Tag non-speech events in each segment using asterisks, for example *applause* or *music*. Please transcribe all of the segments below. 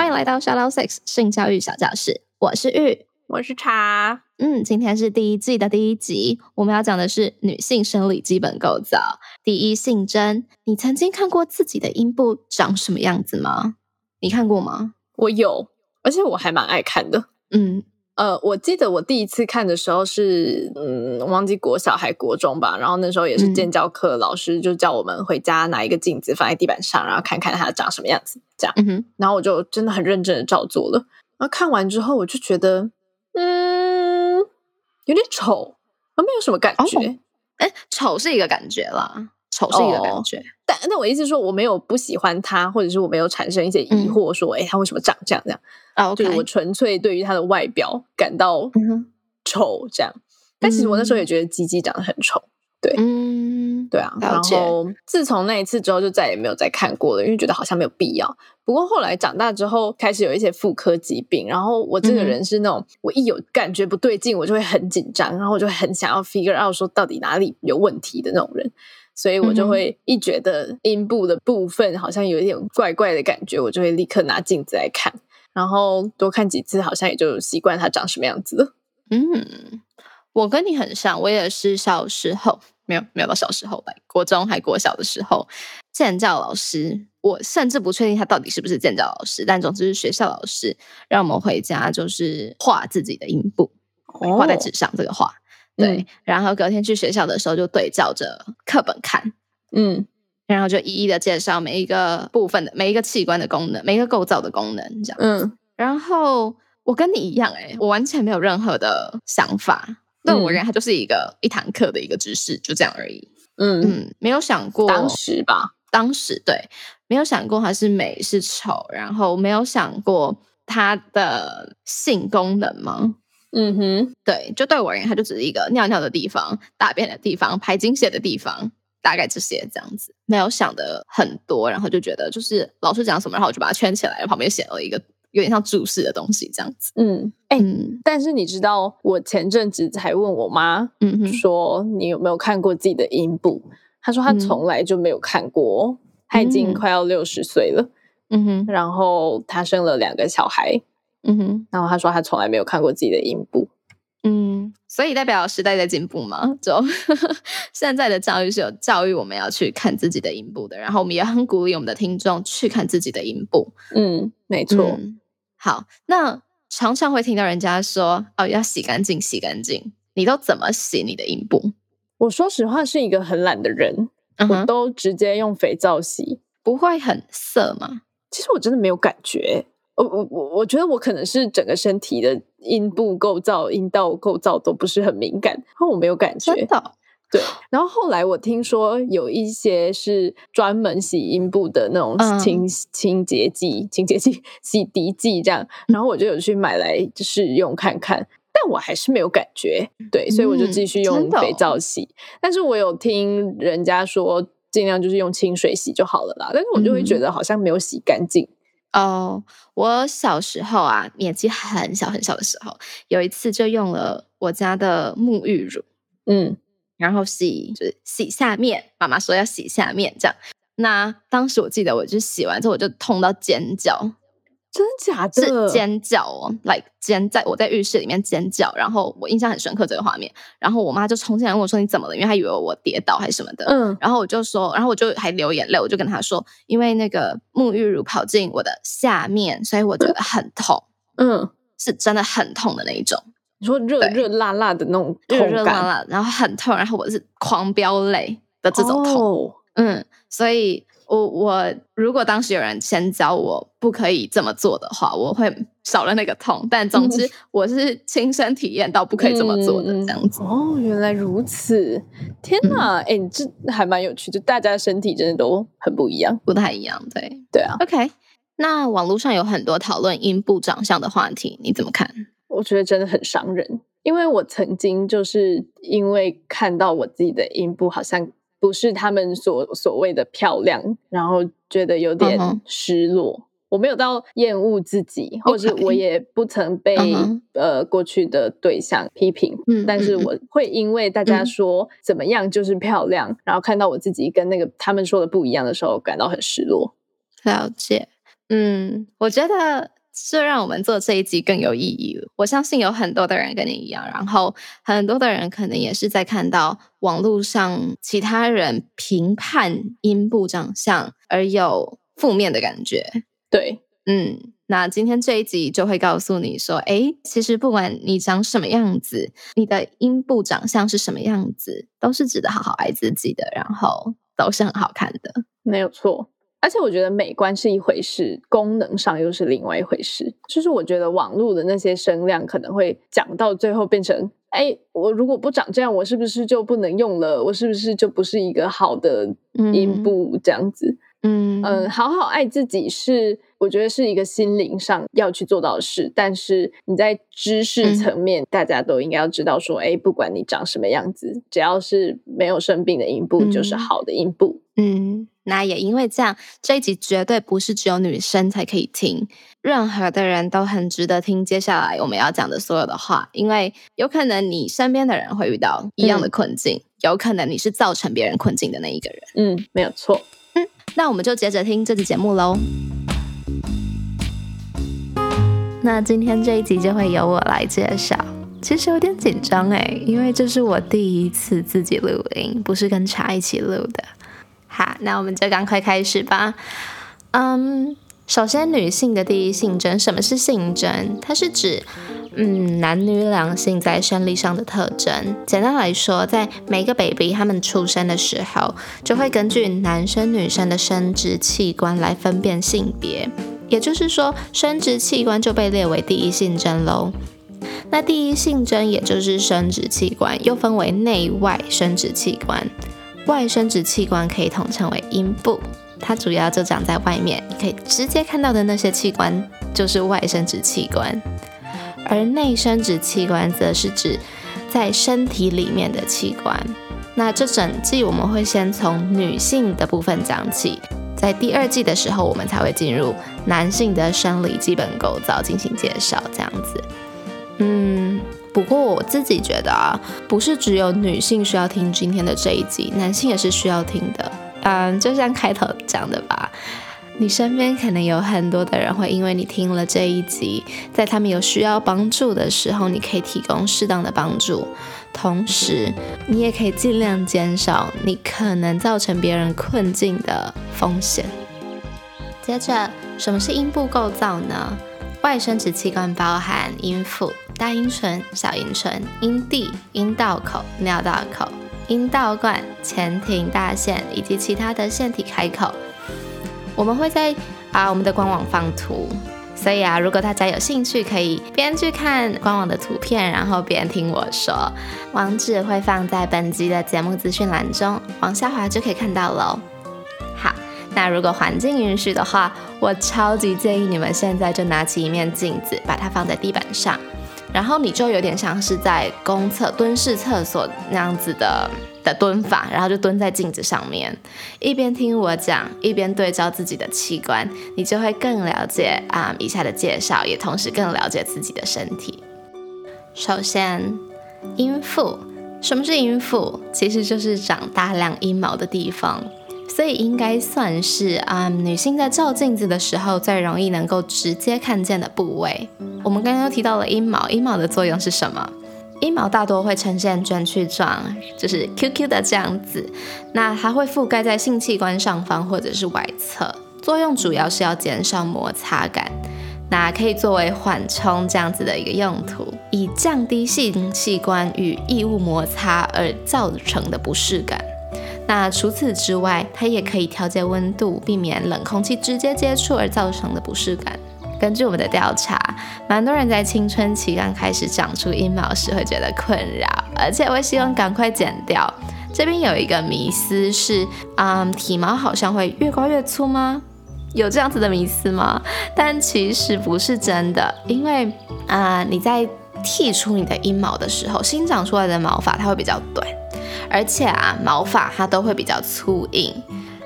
欢迎来到 Shadow Sex 性教育小教室，我是玉，我是茶。嗯，今天是第一季的第一集，我们要讲的是女性生理基本构造。第一性征，你曾经看过自己的阴部长什么样子吗？你看过吗？我有，而且我还蛮爱看的。嗯。呃，我记得我第一次看的时候是，嗯，忘记国小还国中吧。然后那时候也是建教课老师就叫我们回家拿一个镜子放在地板上，然后看看它长什么样子，这样。然后我就真的很认真的照做了。然后看完之后，我就觉得，嗯，有点丑，没有什么感觉。哎，丑是一个感觉啦。丑是一个感觉，但那我意思说我没有不喜欢他，或者是我没有产生一些疑惑，说哎，他为什么长这样这样？啊，就是我纯粹对于他的外表感到丑这样。但其实我那时候也觉得鸡鸡长得很丑，对，嗯，对啊。然后自从那一次之后，就再也没有再看过了，因为觉得好像没有必要。不过后来长大之后，开始有一些妇科疾病，然后我这个人是那种，我一有感觉不对劲，我就会很紧张，然后我就很想要 figure out 说到底哪里有问题的那种人。所以我就会一觉得阴部的部分好像有一点怪怪的感觉，我就会立刻拿镜子来看，然后多看几次，好像也就习惯它长什么样子了。嗯，我跟你很像，我也是小时候没有没有到小时候吧，国中还国小的时候，建教老师，我甚至不确定他到底是不是建教老师，但总之是学校老师让我们回家就是画自己的阴部，画在纸上这个画。对，然后隔天去学校的时候就对照着课本看，嗯，然后就一一的介绍每一个部分的每一个器官的功能，每一个构造的功能，这样，嗯，然后我跟你一样，哎，我完全没有任何的想法，对我而言，它就是一个一堂课的一个知识，就这样而已，嗯。嗯，没有想过当时吧，当时对，没有想过它是美是丑，然后没有想过它的性功能吗？嗯哼，对，就对我而言，它就只是一个尿尿的地方、大便的地方、排精血的地方，大概这些这样子，没有想的很多，然后就觉得就是老师讲什么，然后我就把它圈起来，旁边写了一个有点像注释的东西这样子。嗯，哎，但是你知道，我前阵子才问我妈，嗯哼，说你有没有看过自己的阴部？她说她从来就没有看过，她已经快要六十岁了，嗯哼，然后她生了两个小孩。嗯哼，然后他说他从来没有看过自己的阴部，嗯，所以代表时代在进步嘛？*laughs* 就 *laughs* 现在的教育是有教育我们要去看自己的阴部的，然后我们也很鼓励我们的听众去看自己的阴部。嗯，没错。好，那常常会听到人家说哦，要洗干净，洗干净。你都怎么洗你的阴部？我说实话是一个很懒的人，我都直接用肥皂洗，不会很涩吗？其实我真的没有感觉。我我我我觉得我可能是整个身体的阴部构造、阴道构造都不是很敏感，然后我没有感觉。真的？对。然后后来我听说有一些是专门洗阴部的那种清清洁剂、清洁剂、洗涤剂这样，然后我就有去买来试用看看，但我还是没有感觉。对，所以我就继续用肥皂洗。但是我有听人家说，尽量就是用清水洗就好了啦。但是我就会觉得好像没有洗干净。哦，我小时候啊，年纪很小很小的时候，有一次就用了我家的沐浴乳，嗯，然后洗就是洗下面，妈妈说要洗下面这样。那当时我记得，我就洗完之后我就痛到尖叫。真的假的？是尖叫哦，like 尖，在我在浴室里面尖叫，然后我印象很深刻这个画面。然后我妈就冲进来问我说：“你怎么了？”因为她以为我跌倒还是什么的。嗯，然后我就说，然后我就还流眼泪，我就跟她说：“因为那个沐浴乳跑进我的下面，所以我觉得很痛。”嗯，是真的很痛的那一种。你说热热辣辣的那种热热辣辣，然后很痛，然后我是狂飙泪的这种痛。嗯，所以。我我如果当时有人先教我不可以这么做的话，我会少了那个痛。但总之我是亲身体验到不可以这么做的这样子。哦，原来如此！天哪，哎，这还蛮有趣，就大家的身体真的都很不一样，不太一样。对对啊。OK，那网络上有很多讨论阴部长相的话题，你怎么看？我觉得真的很伤人，因为我曾经就是因为看到我自己的阴部好像不是他们所所谓的漂亮，然后觉得有点失落。我没有到厌恶自己，或者我也不曾被呃过去的对象批评，但是我会因为大家说怎么样就是漂亮，然后看到我自己跟那个他们说的不一样的时候，感到很失落。了解，嗯，我觉得这让我们做这一集更有意义。我相信有很多的人跟你一样，然后很多的人可能也是在看到网络上其他人评判阴部长相而有负面的感觉。对，嗯，那今天这一集就会告诉你说，哎，其实不管你长什么样子，你的阴部长相是什么样子，都是值得好好爱自己的，然后都是很好看的，没有错。而且我觉得美观是一回事，功能上又是另外一回事。就是我觉得网络的那些声量可能会讲到最后变成，哎，我如果不长这样，我是不是就不能用了？我是不是就不是一个好的音部这样子？嗯嗯嗯，好好爱自己是我觉得是一个心灵上要去做到的事，但是你在知识层面，大家都应该要知道说，哎，不管你长什么样子，只要是没有生病的阴部，就是好的阴部。嗯，那也因为这样，这一集绝对不是只有女生才可以听，任何的人都很值得听接下来我们要讲的所有的话，因为有可能你身边的人会遇到一样的困境，有可能你是造成别人困境的那一个人。嗯，没有错。那我们就接着听这集节目喽。那今天这一集就会由我来介绍。其实有点紧张哎，因为这是我第一次自己录音，不是跟茶一起录的。好，那我们就赶快开始吧。嗯。首先，女性的第一性征，什么是性征？它是指，嗯，男女两性在生理上的特征。简单来说，在每个 baby 他们出生的时候，就会根据男生女生的生殖器官来分辨性别。也就是说，生殖器官就被列为第一性征喽。那第一性征，也就是生殖器官，又分为内外生殖器官。外生殖器官可以统称为阴部。它主要就长在外面，你可以直接看到的那些器官就是外生殖器官，而内生殖器官则是指在身体里面的器官。那这整季我们会先从女性的部分讲起，在第二季的时候我们才会进入男性的生理基本构造进行介绍，这样子。嗯，不过我自己觉得啊，不是只有女性需要听今天的这一集，男性也是需要听的。嗯，就像开头讲的吧，你身边可能有很多的人会因为你听了这一集，在他们有需要帮助的时候，你可以提供适当的帮助，同时你也可以尽量减少你可能造成别人困境的风险。接着，什么是阴部构造呢？外生殖器官包含阴腹、大阴唇、小阴唇、阴蒂、阴道口、尿道口。阴道管、前庭大腺以及其他的腺体开口，我们会在啊我们的官网放图，所以啊，如果大家有兴趣，可以边去看官网的图片，然后边听我说。网址会放在本集的节目资讯栏中，往下滑就可以看到喽。好，那如果环境允许的话，我超级建议你们现在就拿起一面镜子，把它放在地板上。然后你就有点像是在公厕蹲式厕所那样子的的蹲法，然后就蹲在镜子上面，一边听我讲，一边对照自己的器官，你就会更了解啊以下的介绍，也同时更了解自己的身体。首先，阴腹，什么是阴腹？其实就是长大量阴毛的地方。所以应该算是啊，女性在照镜子的时候最容易能够直接看见的部位。我们刚刚提到了阴毛，阴毛的作用是什么？阴毛大多会呈现卷曲状，就是 Q Q 的这样子。那它会覆盖在性器官上方或者是外侧，作用主要是要减少摩擦感。那可以作为缓冲这样子的一个用途，以降低性器官与异物摩擦而造成的不适感。那除此之外，它也可以调节温度，避免冷空气直接接触而造成的不适感。根据我们的调查，蛮多人在青春期刚开始长出阴毛时会觉得困扰，而且会希望赶快剪掉。这边有一个迷思是，嗯，体毛好像会越刮越粗吗？有这样子的迷思吗？但其实不是真的，因为啊，你在剃除你的阴毛的时候，新长出来的毛发它会比较短，而且啊，毛发它都会比较粗硬。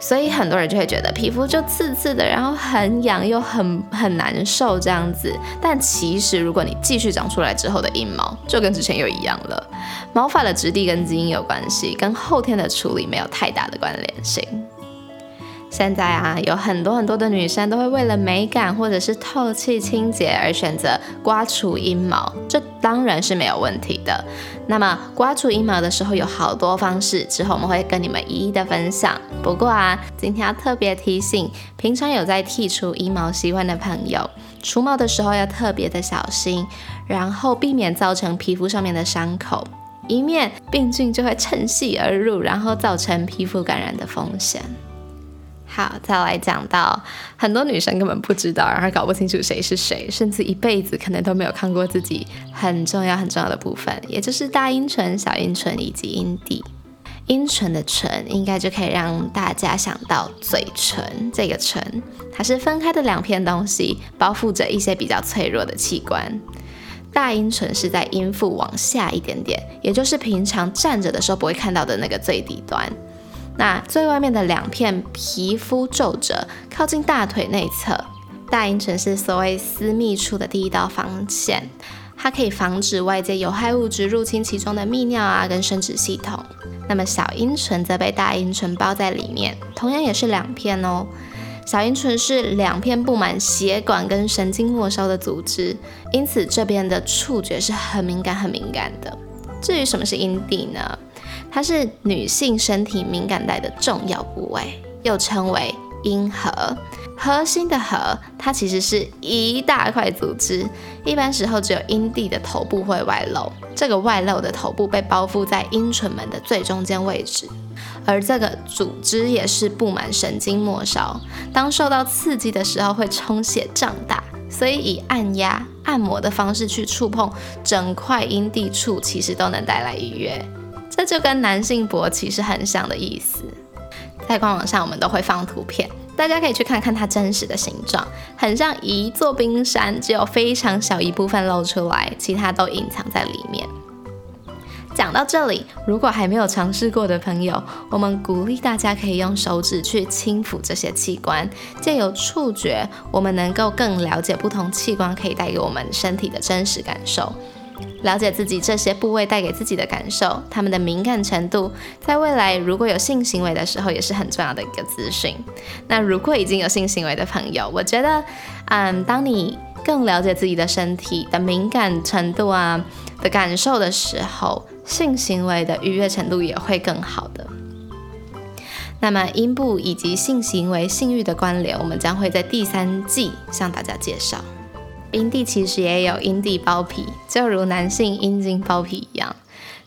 所以很多人就会觉得皮肤就刺刺的，然后很痒又很很难受这样子。但其实如果你继续长出来之后的阴毛，就跟之前又一样了。毛发的质地跟基因有关系，跟后天的处理没有太大的关联性。现在啊，有很多很多的女生都会为了美感或者是透气清洁而选择刮除阴毛，这当然是没有问题的。那么刮除阴毛的时候有好多方式，之后我们会跟你们一一的分享。不过啊，今天要特别提醒，平常有在剔除阴毛习惯的朋友，除毛的时候要特别的小心，然后避免造成皮肤上面的伤口，以免病菌就会趁隙而入，然后造成皮肤感染的风险。好，再来讲到很多女生根本不知道，然后搞不清楚谁是谁，甚至一辈子可能都没有看过自己很重要很重要的部分，也就是大阴唇、小阴唇以及阴蒂。阴唇的唇应该就可以让大家想到嘴唇，这个唇它是分开的两片东西，包覆着一些比较脆弱的器官。大阴唇是在阴腹往下一点点，也就是平常站着的时候不会看到的那个最底端。那最外面的两片皮肤皱褶，靠近大腿内侧，大阴唇是所谓私密处的第一道防线，它可以防止外界有害物质入侵其中的泌尿啊跟生殖系统。那么小阴唇则被大阴唇包在里面，同样也是两片哦。小阴唇是两片布满血管跟神经末梢的组织，因此这边的触觉是很敏感很敏感的。至于什么是阴蒂呢？它是女性身体敏感带的重要部位，又称为阴核。核心的核，它其实是一大块组织，一般时候只有阴蒂的头部会外露。这个外露的头部被包覆在阴唇门的最中间位置，而这个组织也是布满神经末梢。当受到刺激的时候，会充血胀大，所以以按压、按摩的方式去触碰整块阴蒂处，其实都能带来愉悦。这就跟男性勃起是很像的意思，在官网上我们都会放图片，大家可以去看看它真实的形状，很像一座冰山，只有非常小一部分露出来，其他都隐藏在里面。讲到这里，如果还没有尝试过的朋友，我们鼓励大家可以用手指去轻抚这些器官，借由触觉，我们能够更了解不同器官可以带给我们身体的真实感受。了解自己这些部位带给自己的感受，他们的敏感程度，在未来如果有性行为的时候，也是很重要的一个资讯。那如果已经有性行为的朋友，我觉得，嗯，当你更了解自己的身体的敏感程度啊的感受的时候，性行为的愉悦程度也会更好的。那么阴部以及性行为性欲的关联，我们将会在第三季向大家介绍。阴蒂其实也有阴蒂包皮，就如男性阴茎包皮一样。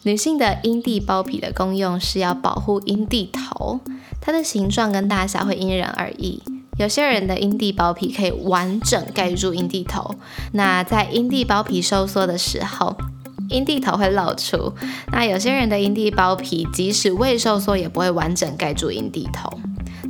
女性的阴蒂包皮的功用是要保护阴蒂头，它的形状跟大小会因人而异。有些人的阴蒂包皮可以完整盖住阴蒂头，那在阴蒂包皮收缩的时候，阴蒂头会露出。那有些人的阴蒂包皮即使未收缩，也不会完整盖住阴蒂头。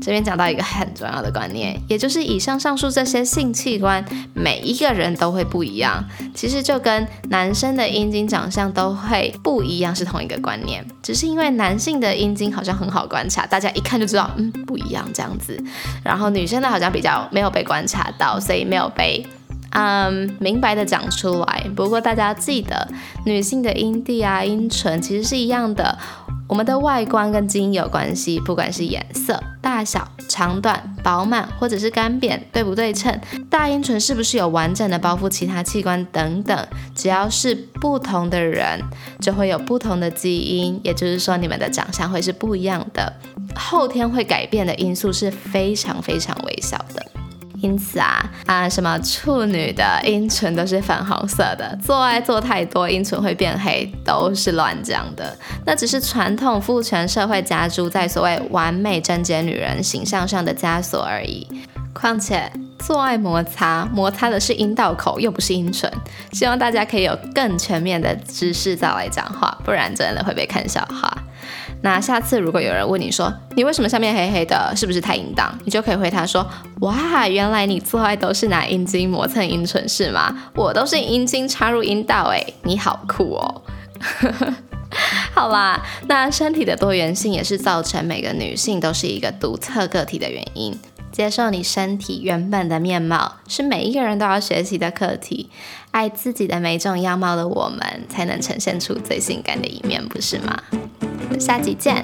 这边讲到一个很重要的观念，也就是以上上述这些性器官，每一个人都会不一样。其实就跟男生的阴茎长相都会不一样是同一个观念，只是因为男性的阴茎好像很好观察，大家一看就知道，嗯，不一样这样子。然后女生的好像比较没有被观察到，所以没有被嗯明白的讲出来。不过大家记得，女性的阴蒂啊、阴唇其实是一样的。我们的外观跟基因有关系，不管是颜色、大小、长短、饱满或者是干瘪，对不对称，大阴唇是不是有完整的包覆其他器官等等，只要是不同的人，就会有不同的基因，也就是说你们的长相会是不一样的，后天会改变的因素是非常非常微小的。因此啊啊，什么处女的阴唇都是粉红色的，做爱做太多阴唇会变黑，都是乱讲的。那只是传统父权社会加诸在所谓完美贞洁女人形象上的枷锁而已。况且做爱摩擦，摩擦的是阴道口，又不是阴唇。希望大家可以有更全面的知识再来讲话，不然真的会被看笑话。那下次如果有人问你说你为什么下面黑黑的，是不是太淫荡？你就可以回答说：哇，原来你做爱都是拿阴茎磨蹭阴唇是吗？我都是阴茎插入阴道哎，你好酷哦！*laughs* 好啦，那身体的多元性也是造成每个女性都是一个独特个体的原因。接受你身体原本的面貌，是每一个人都要学习的课题。爱自己的每种样貌的我们，才能呈现出最性感的一面，不是吗？下集见。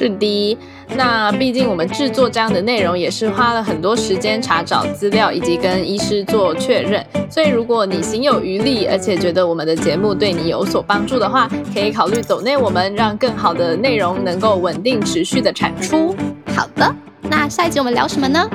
是的，那毕竟我们制作这样的内容也是花了很多时间查找资料，以及跟医师做确认。所以如果你心有余力，而且觉得我们的节目对你有所帮助的话，可以考虑走内我们，让更好的内容能够稳定持续的产出。好的，那下一集我们聊什么呢？